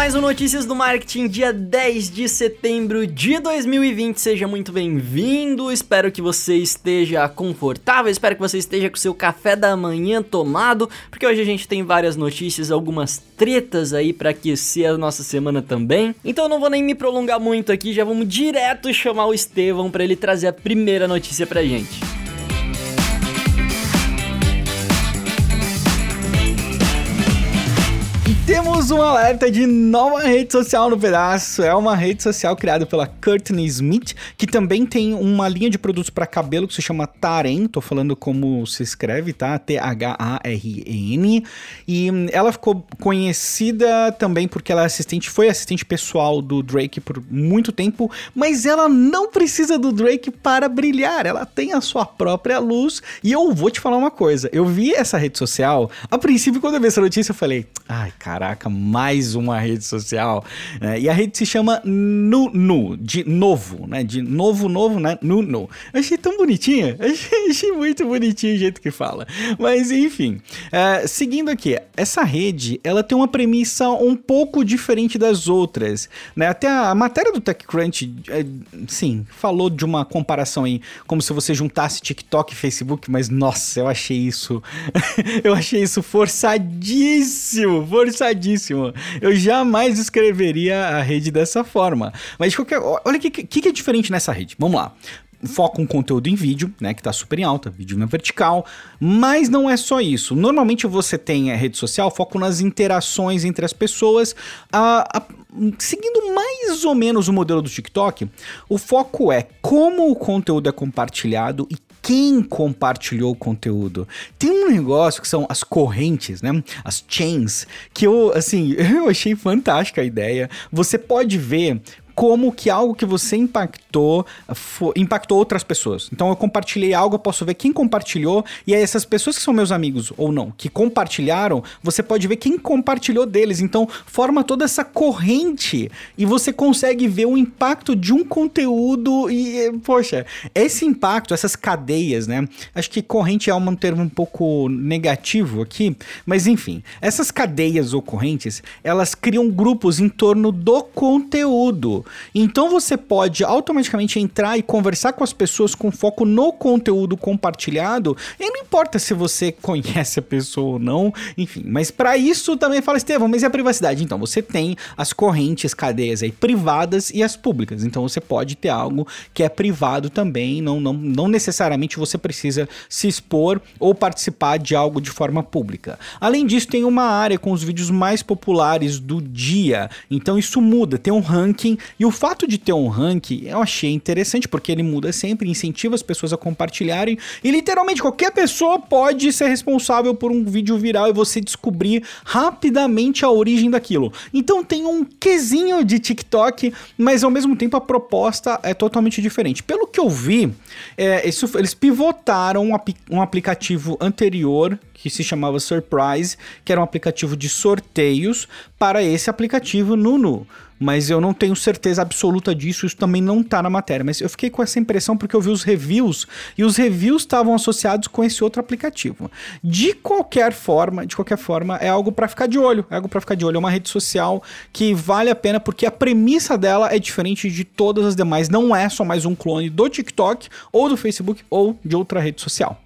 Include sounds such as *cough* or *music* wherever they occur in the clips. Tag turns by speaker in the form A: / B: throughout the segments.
A: Mais um Notícias do Marketing, dia 10 de setembro de 2020. Seja muito bem-vindo. Espero que você esteja confortável, espero que você esteja com seu café da manhã tomado, porque hoje a gente tem várias notícias, algumas tretas aí para aquecer a nossa semana também. Então eu não vou nem me prolongar muito aqui, já vamos direto chamar o Estevão para ele trazer a primeira notícia pra gente. Temos um alerta de nova rede social no pedaço. É uma rede social criada pela Courtney Smith, que também tem uma linha de produtos para cabelo que se chama Taren. Tô falando como se escreve, tá? T-H-A-R-E-N. E ela ficou conhecida também porque ela é assistente, foi assistente pessoal do Drake por muito tempo, mas ela não precisa do Drake para brilhar. Ela tem a sua própria luz. E eu vou te falar uma coisa. Eu vi essa rede social, a princípio, quando eu vi essa notícia, eu falei, ai, cara Caraca, mais uma rede social. É, e a rede se chama Nunu, de novo, né? De novo, novo, né? Nunu. Achei tão bonitinha. *laughs* Achei, achei muito bonitinho o jeito que fala. Mas enfim, é, seguindo aqui, essa rede ela tem uma premissa um pouco diferente das outras. Né? Até a, a matéria do TechCrunch, é, sim, falou de uma comparação aí, como se você juntasse TikTok e Facebook, mas nossa, eu achei isso. *laughs* eu achei isso forçadíssimo, forçadíssimo erradíssimo. Eu jamais escreveria a rede dessa forma. Mas qualquer, olha o que, que, que é diferente nessa rede. Vamos lá foca um conteúdo em vídeo, né, que está super em alta, vídeo na vertical, mas não é só isso. Normalmente você tem a rede social, foco nas interações entre as pessoas, a, a, seguindo mais ou menos o modelo do TikTok, o foco é como o conteúdo é compartilhado e quem compartilhou o conteúdo. Tem um negócio que são as correntes, né? As chains, que eu, assim, *laughs* eu achei fantástica a ideia. Você pode ver como que algo que você impactou impactou outras pessoas. Então eu compartilhei algo, eu posso ver quem compartilhou e aí essas pessoas que são meus amigos ou não, que compartilharam, você pode ver quem compartilhou deles. Então forma toda essa corrente e você consegue ver o impacto de um conteúdo e poxa, esse impacto, essas cadeias, né? Acho que corrente é um termo um pouco negativo aqui, mas enfim, essas cadeias ou correntes, elas criam grupos em torno do conteúdo. Então você pode automaticamente entrar e conversar com as pessoas com foco no conteúdo compartilhado. E não importa se você *laughs* conhece a pessoa ou não, enfim. Mas para isso também fala, Estevão, mas e a privacidade? Então você tem as correntes, cadeias aí privadas e as públicas. Então você pode ter algo que é privado também, não, não, não necessariamente você precisa se expor ou participar de algo de forma pública. Além disso, tem uma área com os vídeos mais populares do dia. Então isso muda, tem um ranking e o fato de ter um ranking eu achei interessante, porque ele muda sempre, incentiva as pessoas a compartilharem. E literalmente qualquer pessoa pode ser responsável por um vídeo viral e você descobrir rapidamente a origem daquilo. Então tem um quesinho de TikTok, mas ao mesmo tempo a proposta é totalmente diferente. Pelo que eu vi, é, isso, eles pivotaram um, um aplicativo anterior que se chamava Surprise, que era um aplicativo de sorteios, para esse aplicativo Nunu mas eu não tenho certeza absoluta disso, isso também não tá na matéria, mas eu fiquei com essa impressão porque eu vi os reviews e os reviews estavam associados com esse outro aplicativo. De qualquer forma, de qualquer forma, é algo para ficar de olho, é algo para ficar de olho, é uma rede social que vale a pena porque a premissa dela é diferente de todas as demais, não é só mais um clone do TikTok ou do Facebook ou de outra rede social.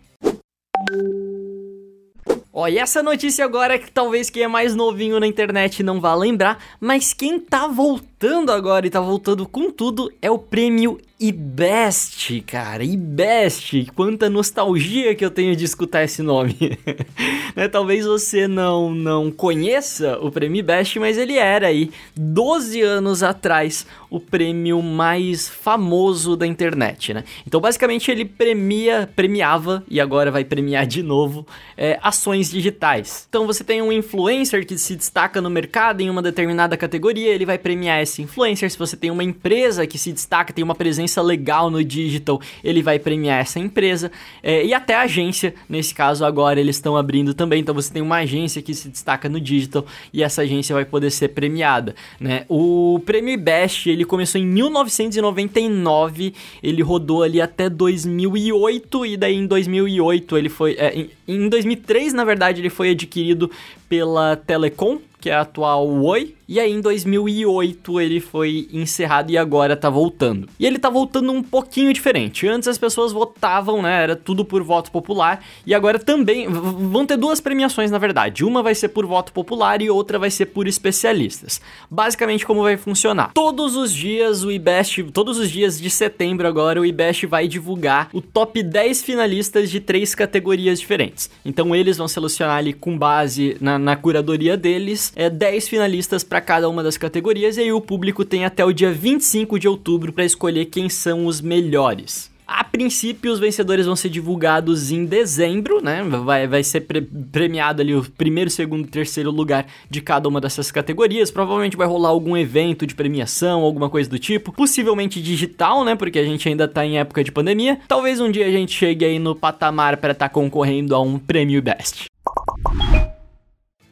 A: Ó, e essa notícia agora é que talvez quem é mais novinho na internet não vá lembrar, mas quem tá voltando agora e tá voltando com tudo é o prêmio IBEST, cara, IBEST, quanta nostalgia que eu tenho de escutar esse nome. *laughs* né? Talvez você não, não conheça o prêmio IBEST, mas ele era aí, 12 anos atrás, o prêmio mais famoso da internet, né? Então, basicamente, ele premia, premiava, e agora vai premiar de novo, é, ações digitais. Então, você tem um influencer que se destaca no mercado em uma determinada categoria, ele vai premiar esse
B: iOS Influencer. Se você tem uma empresa que se destaca, tem uma presença legal no digital, ele vai premiar essa empresa. É, e até agência, nesse caso agora eles estão abrindo também. Então você tem uma agência que se destaca no digital e essa agência vai poder ser premiada. Né? O prêmio Best ele começou em 1999, ele rodou ali até 2008 e daí em 2008 ele foi. É, em 2003, na verdade, ele foi adquirido pela Telecom, que é a atual Oi, e aí em 2008 ele foi encerrado e agora tá voltando. E ele tá voltando um pouquinho diferente. Antes as pessoas votavam, né? Era tudo por voto popular. E agora também vão ter duas premiações, na verdade. Uma vai ser por voto popular e outra vai ser por especialistas. Basicamente como vai funcionar. Todos os dias o IBEST, todos os dias de setembro agora, o IBEST vai divulgar o top 10 finalistas de três categorias diferentes. Então eles vão selecionar ali com base na, na curadoria deles, é 10 finalistas para cada uma das categorias e aí o público tem até o dia 25 de outubro para escolher quem são os melhores. A princípio, os vencedores vão ser divulgados em dezembro, né? Vai, vai ser pre premiado ali o primeiro, segundo e terceiro lugar de cada uma dessas categorias. Provavelmente vai rolar algum evento de premiação, alguma coisa do tipo. Possivelmente digital, né? Porque a gente ainda tá em época de pandemia. Talvez um dia a gente chegue aí no patamar para estar tá concorrendo a um prêmio Best.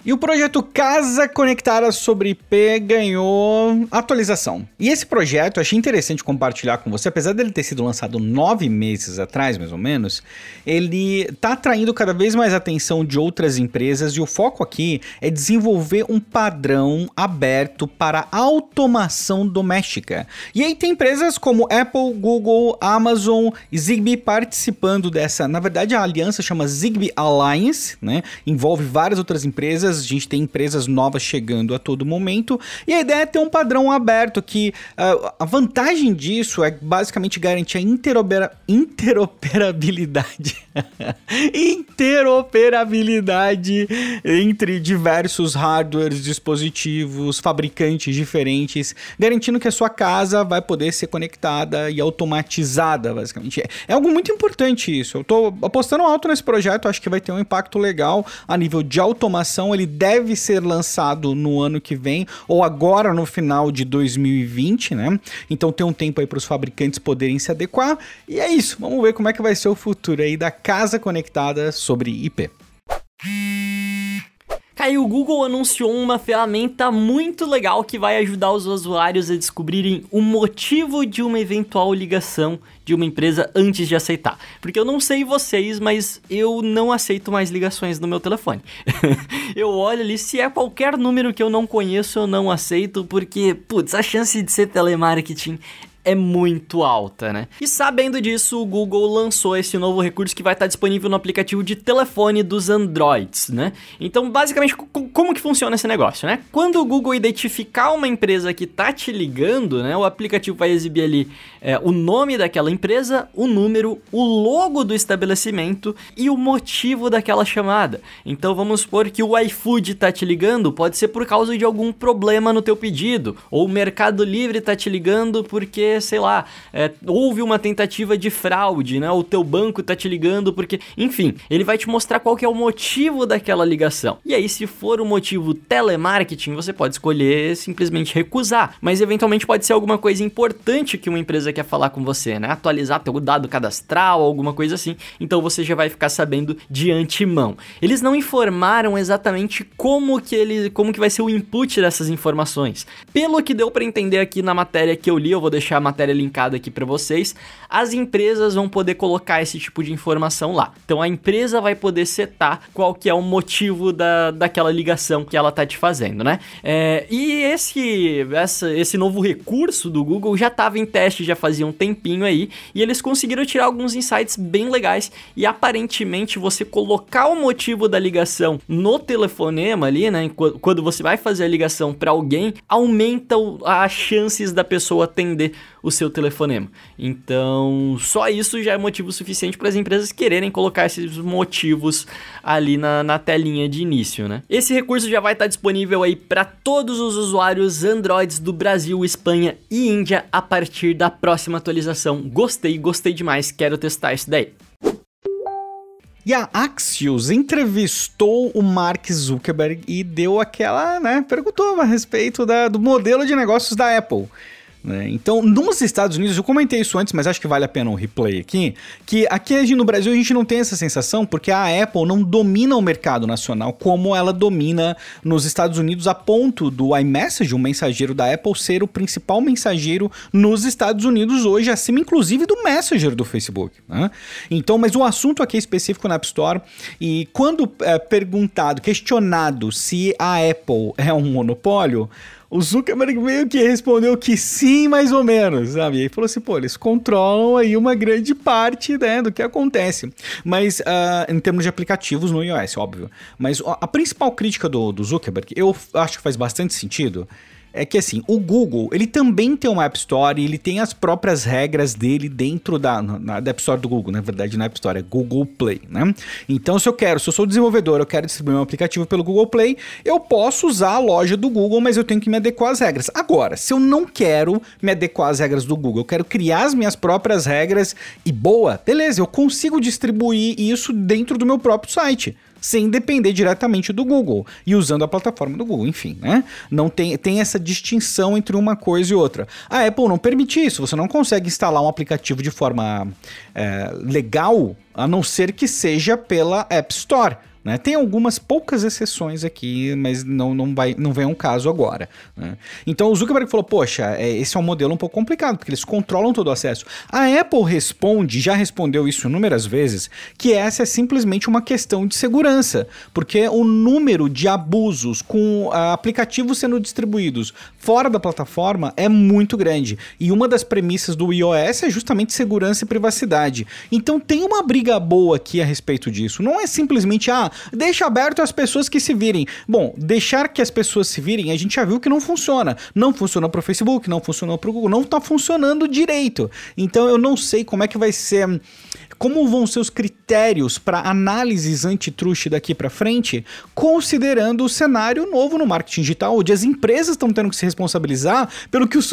A: E o projeto Casa Conectada sobre IP ganhou atualização. E esse projeto eu achei interessante compartilhar com você, apesar dele ter sido lançado nove meses atrás, mais ou menos, ele está atraindo cada vez mais atenção de outras empresas e o foco aqui é desenvolver um padrão aberto para automação doméstica. E aí tem empresas como Apple, Google, Amazon e Zigbee participando dessa. Na verdade, a aliança chama Zigbee Alliance, né? Envolve várias outras empresas empresas, a gente tem empresas novas chegando a todo momento, e a ideia é ter um padrão aberto, que uh, a vantagem disso é basicamente garantir a interopera interoperabilidade. *laughs* interoperabilidade entre diversos hardwares, dispositivos, fabricantes diferentes, garantindo que a sua casa vai poder ser conectada e automatizada, basicamente. É, é algo muito importante isso. Eu estou apostando alto nesse projeto, acho que vai ter um impacto legal a nível de automação. Ele ele deve ser lançado no ano que vem ou agora no final de 2020, né? Então tem um tempo aí para os fabricantes poderem se adequar. E é isso. Vamos ver como é que vai ser o futuro aí da casa conectada sobre IP.
B: Aí o Google anunciou uma ferramenta muito legal que vai ajudar os usuários a descobrirem o motivo de uma eventual ligação de uma empresa antes de aceitar. Porque eu não sei vocês, mas eu não aceito mais ligações no meu telefone. *laughs* eu olho ali, se é qualquer número que eu não conheço, eu não aceito, porque, putz, a chance de ser telemarketing é muito alta, né? E sabendo disso, o Google lançou esse novo recurso que vai estar disponível no aplicativo de telefone dos Androids, né? Então, basicamente, como que funciona esse negócio, né? Quando o Google identificar uma empresa que tá te ligando, né? O aplicativo vai exibir ali é, o nome daquela empresa, o número, o logo do estabelecimento e o motivo daquela chamada. Então, vamos supor que o iFood tá te ligando, pode ser por causa de algum problema no teu pedido, ou o Mercado Livre tá te ligando porque sei lá, é, houve uma tentativa de fraude, né? O teu banco tá te ligando porque, enfim, ele vai te mostrar qual que é o motivo daquela ligação. E aí, se for o motivo telemarketing, você pode escolher simplesmente recusar, mas eventualmente pode ser alguma coisa importante que uma empresa quer falar com você, né? Atualizar teu dado cadastral, alguma coisa assim. Então você já vai ficar sabendo de antemão. Eles não informaram exatamente como que ele, como que vai ser o input dessas informações. Pelo que deu para entender aqui na matéria que eu li, eu vou deixar matéria linkada aqui para vocês, as empresas vão poder colocar esse tipo de informação lá. Então a empresa vai poder setar qual que é o motivo da, daquela ligação que ela tá te fazendo, né? É, e esse, essa, esse novo recurso do Google já estava em teste já fazia um tempinho aí e eles conseguiram tirar alguns insights bem legais e aparentemente você colocar o motivo da ligação no telefonema ali, né? Quando você vai fazer a ligação para alguém, aumenta as chances da pessoa atender o seu telefonema. Então, só isso já é motivo suficiente para as empresas quererem colocar esses motivos ali na, na telinha de início, né? Esse recurso já vai estar disponível aí para todos os usuários Androids do Brasil, Espanha e Índia a partir da próxima atualização. Gostei, gostei demais, quero testar isso daí.
A: E a Axios entrevistou o Mark Zuckerberg e deu aquela, né, perguntou a respeito da, do modelo de negócios da Apple. Né? Então, nos Estados Unidos, eu comentei isso antes, mas acho que vale a pena um replay aqui, que aqui no Brasil a gente não tem essa sensação porque a Apple não domina o mercado nacional como ela domina nos Estados Unidos a ponto do iMessage, o mensageiro da Apple, ser o principal mensageiro nos Estados Unidos hoje, acima inclusive do Messenger do Facebook. Né? Então, mas o assunto aqui é específico na App Store e quando é, perguntado, questionado se a Apple é um monopólio, o Zuckerberg meio que respondeu que sim, mais ou menos, sabe? E falou assim, pô, eles controlam aí uma grande parte, né, do que acontece. Mas, uh, em termos de aplicativos no iOS, óbvio. Mas a principal crítica do, do Zuckerberg, eu acho que faz bastante sentido, é que assim, o Google, ele também tem uma App Store ele tem as próprias regras dele dentro da, na, da App Store do Google, na verdade na App Store, é Google Play, né? Então se eu quero, se eu sou desenvolvedor, eu quero distribuir um aplicativo pelo Google Play, eu posso usar a loja do Google, mas eu tenho que me adequar às regras. Agora, se eu não quero me adequar às regras do Google, eu quero criar as minhas próprias regras e boa, beleza, eu consigo distribuir isso dentro do meu próprio site sem depender diretamente do Google e usando a plataforma do Google, enfim, né? Não tem, tem essa distinção entre uma coisa e outra. A Apple não permite isso, você não consegue instalar um aplicativo de forma é, legal a não ser que seja pela App Store. Né? Tem algumas poucas exceções aqui, mas não, não, vai, não vem um caso agora. Né? Então o Zuckerberg falou: Poxa, é, esse é um modelo um pouco complicado, porque eles controlam todo o acesso. A Apple responde, já respondeu isso inúmeras vezes, que essa é simplesmente uma questão de segurança, porque o número de abusos com uh, aplicativos sendo distribuídos fora da plataforma é muito grande. E uma das premissas do iOS é justamente segurança e privacidade. Então tem uma briga boa aqui a respeito disso. Não é simplesmente, ah, deixa aberto as pessoas que se virem. Bom, deixar que as pessoas se virem, a gente já viu que não funciona. Não funcionou para o Facebook, não funcionou para o Google, não está funcionando direito. Então eu não sei como é que vai ser como vão ser os critérios para análises antitruste daqui para frente, considerando o cenário novo no marketing digital, onde as empresas estão tendo que se responsabilizar pelo que, os,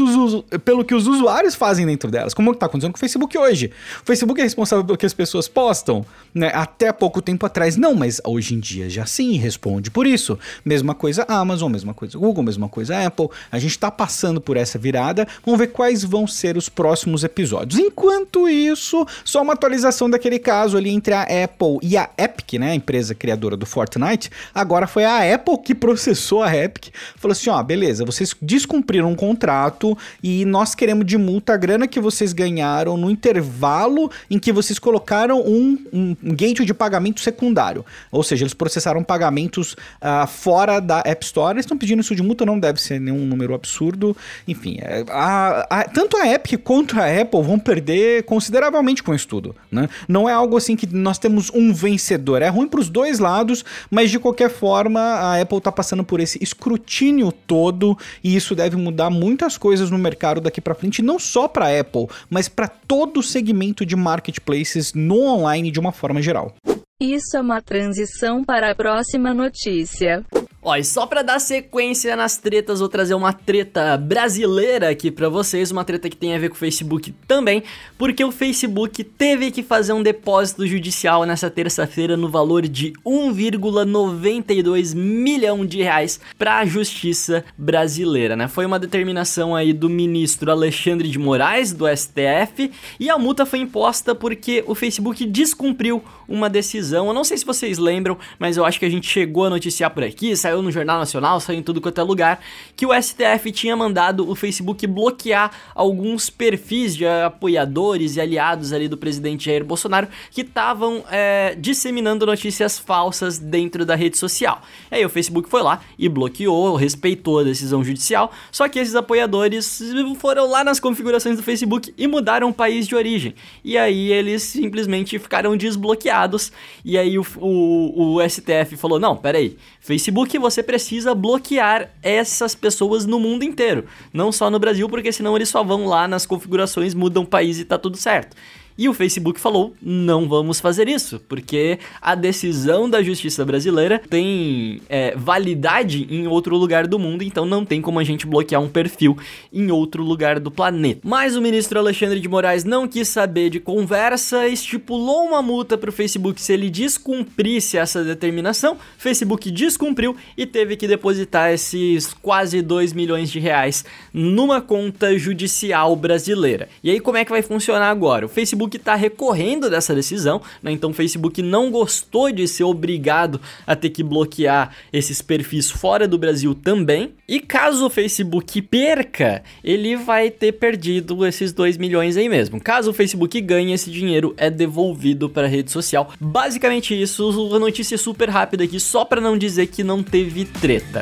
A: pelo que os usuários fazem dentro delas, como está acontecendo com o Facebook hoje. O Facebook é responsável pelo que as pessoas postam, né? Até pouco tempo atrás não, mas hoje em dia já sim responde por isso. Mesma coisa Amazon, mesma coisa Google, mesma coisa Apple. A gente está passando por essa virada. Vamos ver quais vão ser os próximos episódios. Enquanto isso, só uma atualização daquele caso ali entre a Apple e a Epic, né, a empresa criadora do Fortnite. Agora foi a Apple que processou a Epic. Falou assim: ó, beleza, vocês descumpriram um contrato e nós queremos de multa a grana que vocês ganharam no intervalo em que vocês colocaram um, um, um gateway de pagamento secundário. Ou seja, eles processaram pagamentos uh, fora da App Store. Eles estão pedindo isso de multa, não deve ser nenhum número absurdo. Enfim, é, a, a, tanto a Epic quanto a Apple vão perder consideravelmente com isso tudo, né? Não é algo assim que nós temos um vencedor. É ruim para os dois lados, mas de qualquer forma a Apple está passando por esse escrutínio todo e isso deve mudar muitas coisas no mercado daqui para frente, não só para a Apple, mas para todo o segmento de marketplaces no online de uma forma geral.
C: Isso é uma transição para a próxima notícia.
B: Ó, e só pra dar sequência nas tretas, vou trazer uma treta brasileira aqui pra vocês, uma treta que tem a ver com o Facebook também, porque o Facebook teve que fazer um depósito judicial nessa terça-feira no valor de 1,92 milhão de reais pra justiça brasileira, né? Foi uma determinação aí do ministro Alexandre de Moraes, do STF, e a multa foi imposta porque o Facebook descumpriu uma decisão. Eu não sei se vocês lembram, mas eu acho que a gente chegou a noticiar por aqui, saiu no Jornal Nacional, saiu em tudo quanto é lugar, que o STF tinha mandado o Facebook bloquear alguns perfis de apoiadores e aliados ali do presidente Jair Bolsonaro que estavam é, disseminando notícias falsas dentro da rede social. Aí o Facebook foi lá e bloqueou, respeitou a decisão judicial, só que esses apoiadores foram lá nas configurações do Facebook e mudaram o país de origem. E aí eles simplesmente ficaram desbloqueados. E aí o, o, o STF falou: não, peraí, Facebook você precisa bloquear essas pessoas no mundo inteiro, não só no Brasil, porque senão eles só vão lá nas configurações, mudam o país e tá tudo certo. E o Facebook falou: não vamos fazer isso, porque a decisão da justiça brasileira tem é, validade em outro lugar do mundo, então não tem como a gente bloquear um perfil em outro lugar do planeta. Mas o ministro Alexandre de Moraes não quis saber de conversa, estipulou uma multa para o Facebook se ele descumprisse essa determinação. Facebook descumpriu e teve que depositar esses quase 2 milhões de reais numa conta judicial brasileira. E aí como é que vai funcionar agora? O Facebook está recorrendo dessa decisão, né? então o Facebook não gostou de ser obrigado a ter que bloquear esses perfis fora do Brasil também. E caso o Facebook perca, ele vai ter perdido esses 2 milhões aí mesmo. Caso o Facebook ganhe, esse dinheiro é devolvido para a rede social. Basicamente isso, uma notícia super rápida aqui, só para não dizer que não teve treta.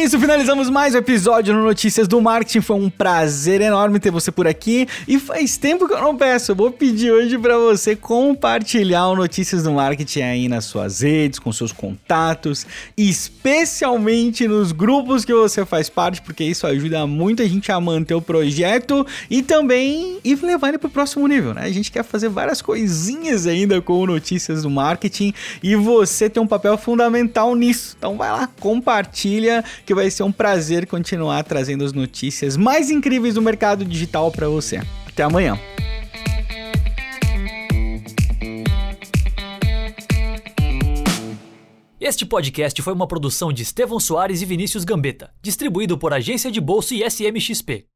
A: É isso, finalizamos mais um episódio no Notícias do Marketing. Foi um prazer enorme ter você por aqui. E faz tempo que eu não peço. Eu vou pedir hoje para você compartilhar o Notícias do Marketing aí nas suas redes, com seus contatos, especialmente nos grupos que você faz parte, porque isso ajuda muito a gente a manter o projeto e também e levar ele para o próximo nível, né? A gente quer fazer várias coisinhas ainda com Notícias do Marketing e você tem um papel fundamental nisso. Então vai lá, compartilha que vai ser um prazer continuar trazendo as notícias mais incríveis do mercado digital para você. Até amanhã.
D: Este podcast foi uma produção de Estevão Soares e Vinícius Gambetta, distribuído por Agência de Bolsa e SMXP.